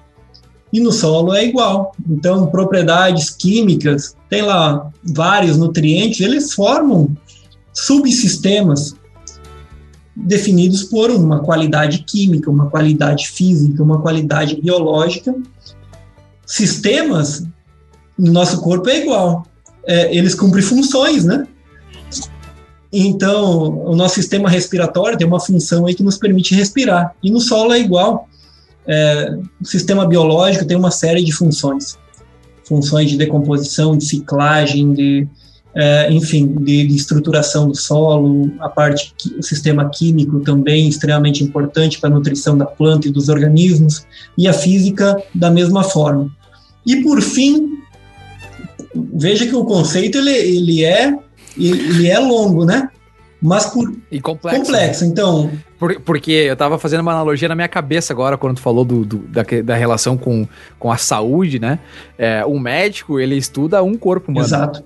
e no solo é igual. Então, propriedades químicas, tem lá vários nutrientes, eles formam subsistemas definidos por uma qualidade química, uma qualidade física, uma qualidade biológica. Sistemas no nosso corpo é igual. É, eles cumprem funções, né? Então, o nosso sistema respiratório tem uma função aí que nos permite respirar. E no solo é igual. É, o sistema biológico tem uma série de funções. Funções de decomposição, de ciclagem, de, é, enfim, de, de, estruturação do solo, a parte, o sistema químico também extremamente importante para a nutrição da planta e dos organismos, e a física da mesma forma. E por fim, veja que o conceito ele, ele é ele é longo, né? Mas por e complexo. complexo. Né? Então, por, porque eu tava fazendo uma analogia na minha cabeça agora, quando tu falou do, do da, da, relação com, com a saúde, né? É, o médico, ele estuda um corpo humano. Exato.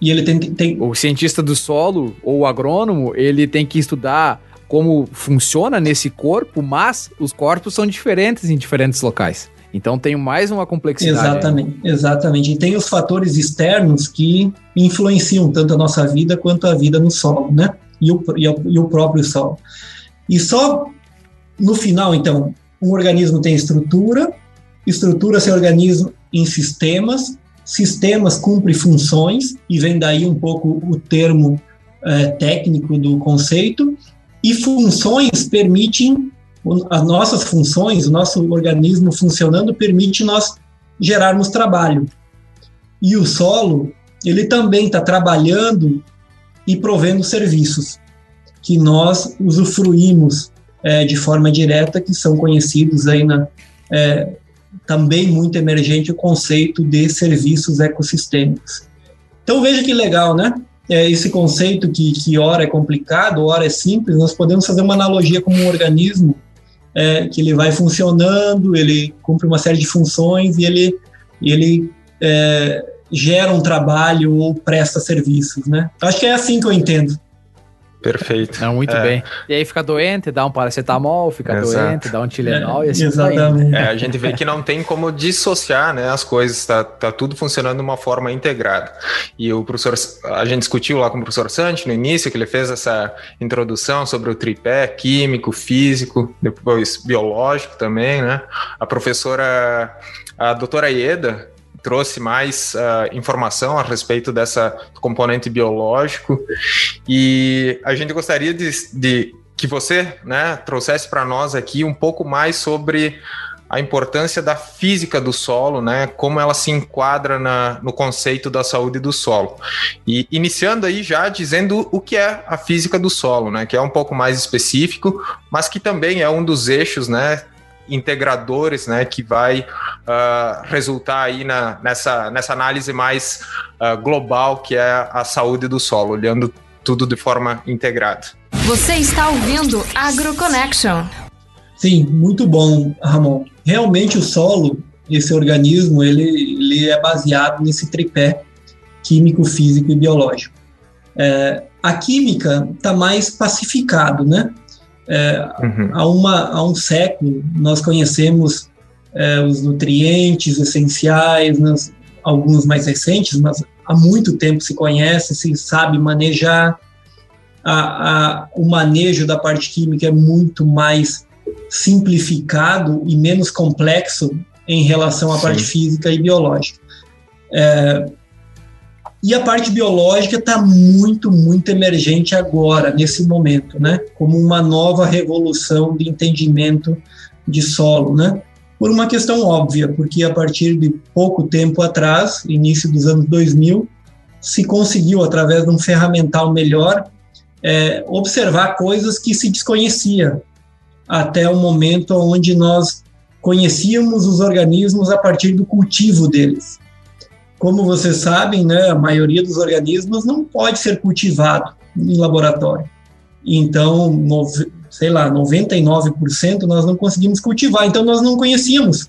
E ele tem, tem... O cientista do solo, ou o agrônomo, ele tem que estudar como funciona nesse corpo, mas os corpos são diferentes em diferentes locais. Então tem mais uma complexidade. Exatamente, exatamente. E tem os fatores externos que influenciam tanto a nossa vida quanto a vida no solo, né? E o, e o, e o próprio solo. E só no final, então, um organismo tem estrutura, estrutura se organiza em sistemas, sistemas cumprem funções, e vem daí um pouco o termo é, técnico do conceito, e funções permitem as nossas funções, o nosso organismo funcionando permite nós gerarmos trabalho. E o solo, ele também está trabalhando e provendo serviços que nós usufruímos é, de forma direta, que são conhecidos aí na é, também muito emergente o conceito de serviços ecossistêmicos. Então veja que legal, né? É, esse conceito que, que ora é complicado, ora é simples, nós podemos fazer uma analogia como um organismo é, que ele vai funcionando, ele cumpre uma série de funções e ele, ele é, gera um trabalho ou presta serviços, né? Acho que é assim que eu entendo. Perfeito. Não, muito é. bem. E aí fica doente, dá um paracetamol, fica Exato. doente, dá um Tilenol é, e assim Exatamente. É, a gente vê que não tem como dissociar né, as coisas, tá, tá tudo funcionando de uma forma integrada. E o professor, a gente discutiu lá com o professor Santi no início, que ele fez essa introdução sobre o tripé químico, físico, depois biológico também, né? A professora, a doutora Ieda, trouxe mais uh, informação a respeito dessa componente biológico e a gente gostaria de, de que você né, trouxesse para nós aqui um pouco mais sobre a importância da física do solo, né? Como ela se enquadra na, no conceito da saúde do solo. E iniciando aí já dizendo o que é a física do solo, né? Que é um pouco mais específico, mas que também é um dos eixos, né? Integradores, né, que vai uh, resultar aí na, nessa, nessa análise mais uh, global que é a saúde do solo, olhando tudo de forma integrada. Você está ouvindo AgroConnection. Sim, muito bom, Ramon. Realmente o solo, esse organismo, ele, ele é baseado nesse tripé químico, físico e biológico. É, a química está mais pacificado, né? É, uhum. há, uma, há um século nós conhecemos é, os nutrientes essenciais, alguns mais recentes, mas há muito tempo se conhece, se sabe manejar. A, a, o manejo da parte química é muito mais simplificado e menos complexo em relação à Sim. parte física e biológica. É, e a parte biológica está muito, muito emergente agora, nesse momento, né? Como uma nova revolução de entendimento de solo, né? Por uma questão óbvia, porque a partir de pouco tempo atrás, início dos anos 2000, se conseguiu, através de um ferramental melhor, é, observar coisas que se desconhecia até o momento onde nós conhecíamos os organismos a partir do cultivo deles. Como vocês sabem, né, a maioria dos organismos não pode ser cultivado em laboratório. Então, no, sei lá, 99% nós não conseguimos cultivar, então nós não conhecíamos.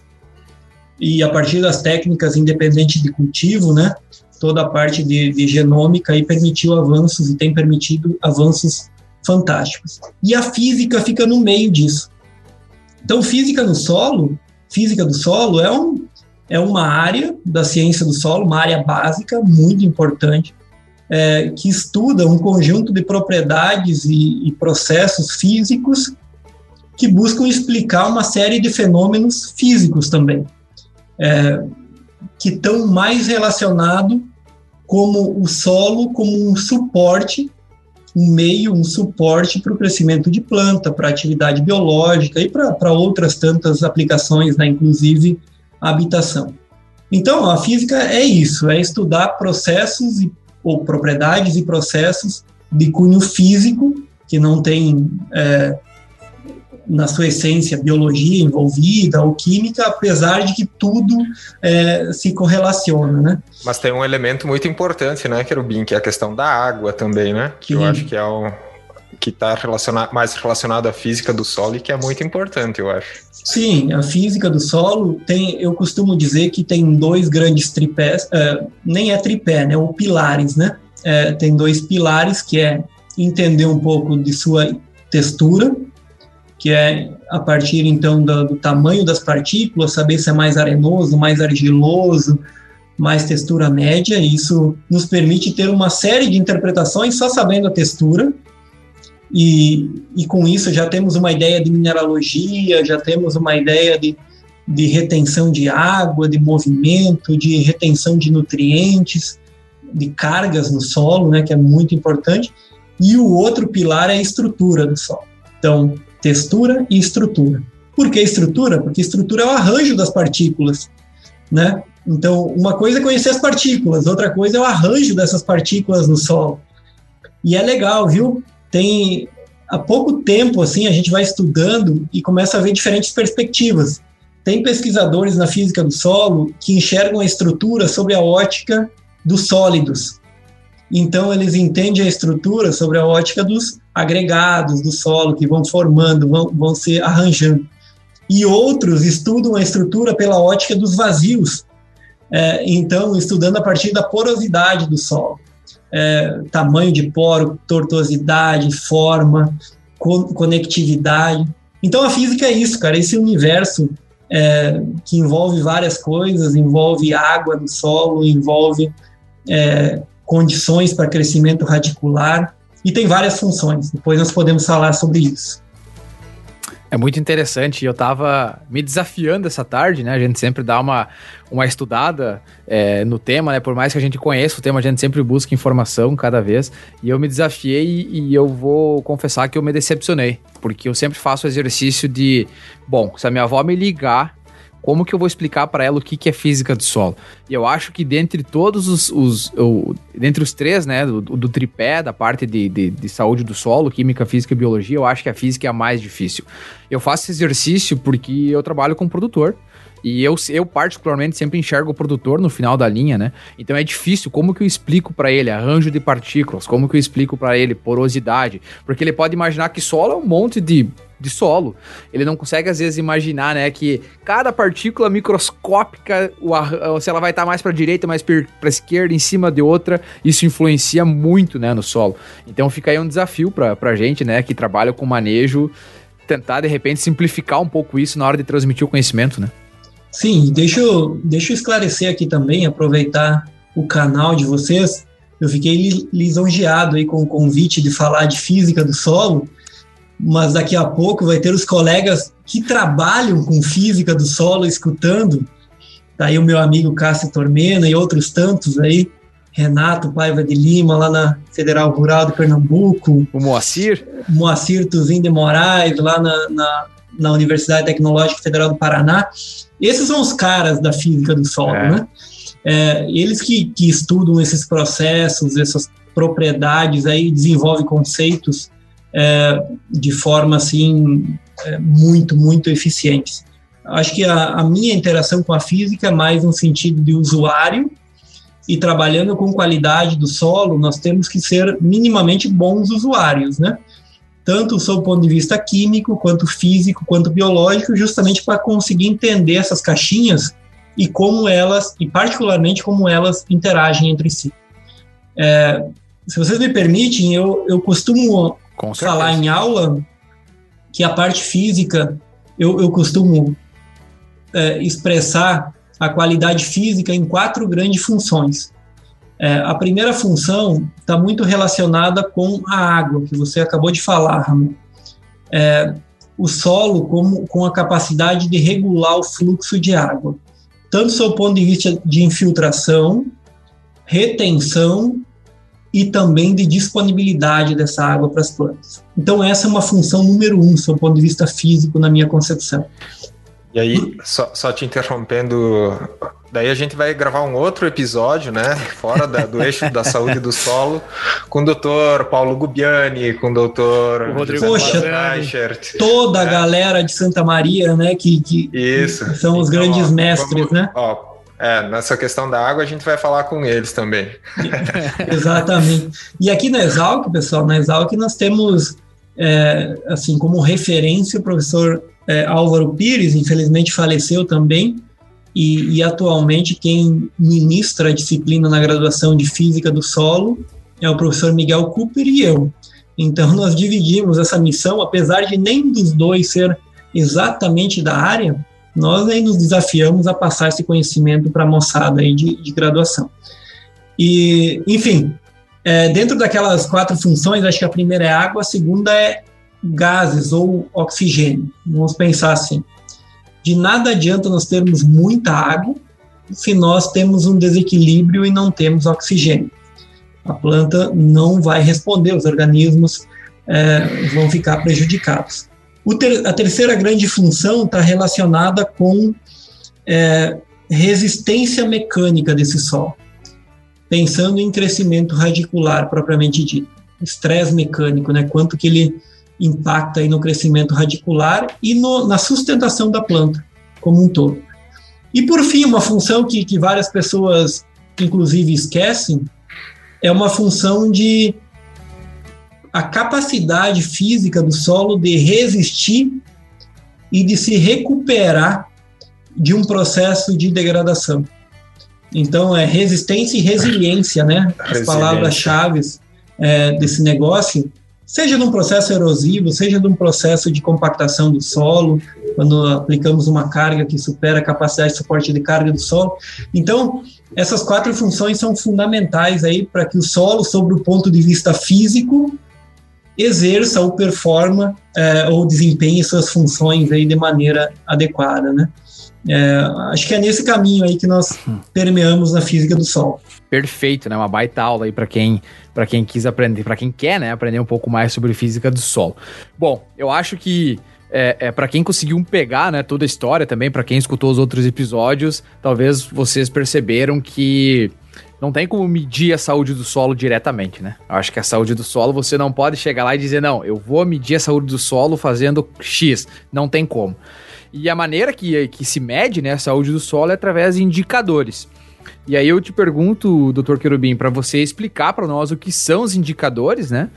E a partir das técnicas independentes de cultivo, né, toda a parte de, de genômica aí permitiu avanços e tem permitido avanços fantásticos. E a física fica no meio disso. Então, física no solo, física do solo é um, é uma área da ciência do solo, uma área básica muito importante, é, que estuda um conjunto de propriedades e, e, processos físicos que buscam explicar uma série de fenômenos físicos também, é, que estão mais relacionados como o solo como um suporte, um meio, um suporte para o crescimento de planta, para atividade biológica e para outras tantas aplicações, né, inclusive habitação. Então, a física é isso, é estudar processos e, ou propriedades e processos de cunho físico, que não tem, é, na sua essência, biologia envolvida ou química, apesar de que tudo é, se correlaciona, né? Mas tem um elemento muito importante, né, Querubim, que é a questão da água também, né? Que Sim. eu acho que é o, que está relacionado, mais relacionado à física do solo e que é muito importante, eu acho. Sim, a física do solo tem, eu costumo dizer que tem dois grandes tripés, uh, nem é tripé, né, ou pilares, né? Uh, tem dois pilares que é entender um pouco de sua textura, que é a partir então do, do tamanho das partículas, saber se é mais arenoso, mais argiloso, mais textura média. E isso nos permite ter uma série de interpretações só sabendo a textura e, e com isso já temos uma ideia de mineralogia, já temos uma ideia de, de retenção de água, de movimento, de retenção de nutrientes, de cargas no solo, né, que é muito importante. E o outro pilar é a estrutura do solo. Então, textura e estrutura. Por que estrutura? Porque estrutura é o arranjo das partículas, né? Então, uma coisa é conhecer as partículas, outra coisa é o arranjo dessas partículas no solo. E é legal, viu? Tem há pouco tempo assim a gente vai estudando e começa a ver diferentes perspectivas. Tem pesquisadores na física do solo que enxergam a estrutura sobre a ótica dos sólidos. Então eles entendem a estrutura sobre a ótica dos agregados do solo que vão formando, vão, vão se arranjando. E outros estudam a estrutura pela ótica dos vazios. É, então, estudando a partir da porosidade do solo é, tamanho de poro, tortuosidade, forma, co conectividade. Então a física é isso, cara, esse universo é, que envolve várias coisas, envolve água no solo, envolve é, condições para crescimento radicular e tem várias funções. Depois nós podemos falar sobre isso. É muito interessante. Eu estava me desafiando essa tarde, né? A gente sempre dá uma, uma estudada é, no tema, né? Por mais que a gente conheça o tema, a gente sempre busca informação cada vez. E eu me desafiei e eu vou confessar que eu me decepcionei. Porque eu sempre faço o exercício de, bom, se a minha avó me ligar como que eu vou explicar para ela o que, que é física do solo? E eu acho que dentre todos os, os o, dentre os três, né, do, do tripé, da parte de, de, de, saúde do solo, química, física e biologia, eu acho que a física é a mais difícil. Eu faço esse exercício porque eu trabalho com produtor E eu, eu particularmente sempre enxergo o produtor no final da linha, né? Então é difícil como que eu explico para ele arranjo de partículas, como que eu explico para ele porosidade, porque ele pode imaginar que solo é um monte de de solo. Ele não consegue, às vezes, imaginar, né, que cada partícula microscópica, se ela vai estar mais para direita, mais para esquerda, em cima de outra, isso influencia muito, né, no solo. Então fica aí um desafio para gente, né, que trabalha com manejo, tentar, de repente, simplificar um pouco isso na hora de transmitir o conhecimento, né? Sim, deixa eu, deixa eu esclarecer aqui também, aproveitar o canal de vocês. Eu fiquei lisonjeado aí com o convite de falar de física do solo, mas daqui a pouco vai ter os colegas que trabalham com física do solo escutando. Tá aí o meu amigo Cássio Tormena e outros tantos aí, Renato Paiva de Lima, lá na Federal Rural de Pernambuco. O Moacir. Moacir Tuzin de Moraes, lá na, na, na, Universidade Tecnológica Federal do Paraná. Esses são os caras da física do solo, é. né? É, eles que, que estudam esses processos, essas propriedades aí, desenvolvem conceitos é, de forma assim é, muito, muito eficientes. Acho que a, a, minha interação com a física é mais no sentido de usuário e trabalhando com qualidade do solo, nós temos que ser minimamente bons usuários, né? Tanto sob o ponto de vista químico, quanto físico, quanto biológico, justamente para conseguir entender essas caixinhas e como elas, e particularmente como elas interagem entre si. É, se vocês me permitem, eu, eu costumo falar em aula que a parte física eu, eu costumo é, expressar a qualidade física em quatro grandes funções. É, a primeira função está muito relacionada com a água, que você acabou de falar, Ramon. É, o solo como, com a capacidade de regular o fluxo de água, tanto do ponto de vista de infiltração, retenção e também de disponibilidade dessa água para as plantas. Então, essa é uma função número um, do ponto de vista físico, na minha concepção. E aí, só, só te interrompendo, daí a gente vai gravar um outro episódio, né, fora da, do eixo da saúde do solo, com o doutor Paulo Gubiani, com o doutor Rodrigo Poxa, Reichert, toda a né? galera de Santa Maria, né, que, que, Isso. que são os então, grandes ó, mestres, vamos, né? Ó, é, nessa questão da água a gente vai falar com eles também. Exatamente. E aqui na Exalc, pessoal, na Exalc nós temos, é, assim, como referência o professor é, Álvaro Pires, infelizmente faleceu também, e, e, atualmente quem ministra a disciplina na graduação de Física do Solo é o professor Miguel Cooper e eu. Então nós dividimos essa missão, apesar de nem dos dois ser exatamente da área, nós aí nos desafiamos a passar esse conhecimento para a moçada aí de, de, graduação. E, enfim, é, dentro daquelas quatro funções, acho que a primeira é água, a segunda é gases ou oxigênio. Vamos pensar assim: de nada adianta nós termos muita água se nós temos um desequilíbrio e não temos oxigênio. A planta não vai responder, os organismos é, vão ficar prejudicados. Ter, a terceira grande função está relacionada com é, resistência mecânica desse solo, pensando em crescimento radicular propriamente dito, estresse mecânico, né? Quanto que ele impacta aí no crescimento radicular e no, na sustentação da planta como um todo. E por fim, uma função que, que várias pessoas, inclusive, esquecem, é uma função de a capacidade física do solo de resistir e de se recuperar de um processo de degradação. Então, é resistência e resiliência, né? As palavras-chave é, desse negócio, seja num processo erosivo, seja num processo de compactação do solo, quando aplicamos uma carga que supera a capacidade de suporte de carga do solo. Então, essas quatro funções são fundamentais aí para que o solo, sobre o ponto de vista físico, exerça ou performa é, ou desempenhe suas funções aí de maneira adequada, né? É, acho que é nesse caminho aí que nós permeamos na física do Sol. Perfeito, né? Uma baita aula aí para quem para quem quis aprender, para quem quer, né, aprender um pouco mais sobre física do solo. Bom, eu acho que é, é para quem conseguiu pegar, né, toda a história também, para quem escutou os outros episódios, talvez vocês perceberam que não tem como medir a saúde do solo diretamente, né? Eu acho que a saúde do solo você não pode chegar lá e dizer, não, eu vou medir a saúde do solo fazendo X. Não tem como. E a maneira que, que se mede né, a saúde do solo é através de indicadores. E aí eu te pergunto, doutor Querubim, para você explicar para nós o que são os indicadores, né?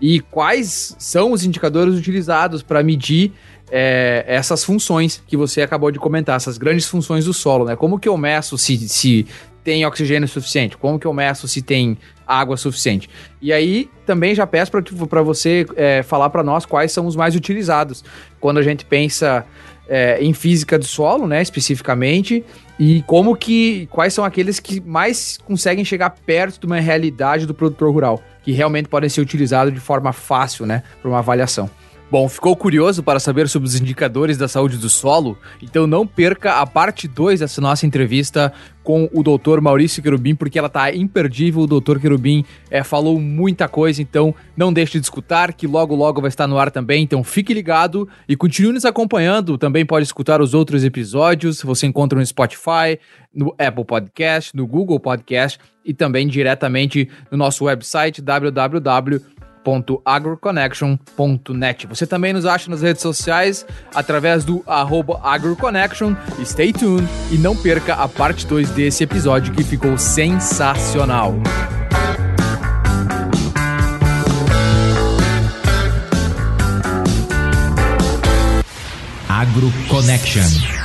E quais são os indicadores utilizados para medir é, essas funções que você acabou de comentar, essas grandes funções do solo, né? Como que eu meço se, se tem oxigênio suficiente? Como que eu meço se tem água suficiente? E aí também já peço para você é, falar para nós quais são os mais utilizados quando a gente pensa é, em física do solo, né, especificamente, e como que quais são aqueles que mais conseguem chegar perto de uma realidade do produtor rural, que realmente podem ser utilizados de forma fácil, né, para uma avaliação. Bom, ficou curioso para saber sobre os indicadores da saúde do solo? Então não perca a parte 2 dessa nossa entrevista com o Dr. Maurício Querubim, porque ela tá imperdível. O Dr. Querubim é, falou muita coisa, então não deixe de escutar, que logo logo vai estar no ar também. Então fique ligado e continue nos acompanhando. Também pode escutar os outros episódios. Você encontra no Spotify, no Apple Podcast, no Google Podcast e também diretamente no nosso website www agroconnection.net. Você também nos acha nas redes sociais através do agroconnection. Stay tuned e não perca a parte 2 desse episódio que ficou sensacional. AgroConnection.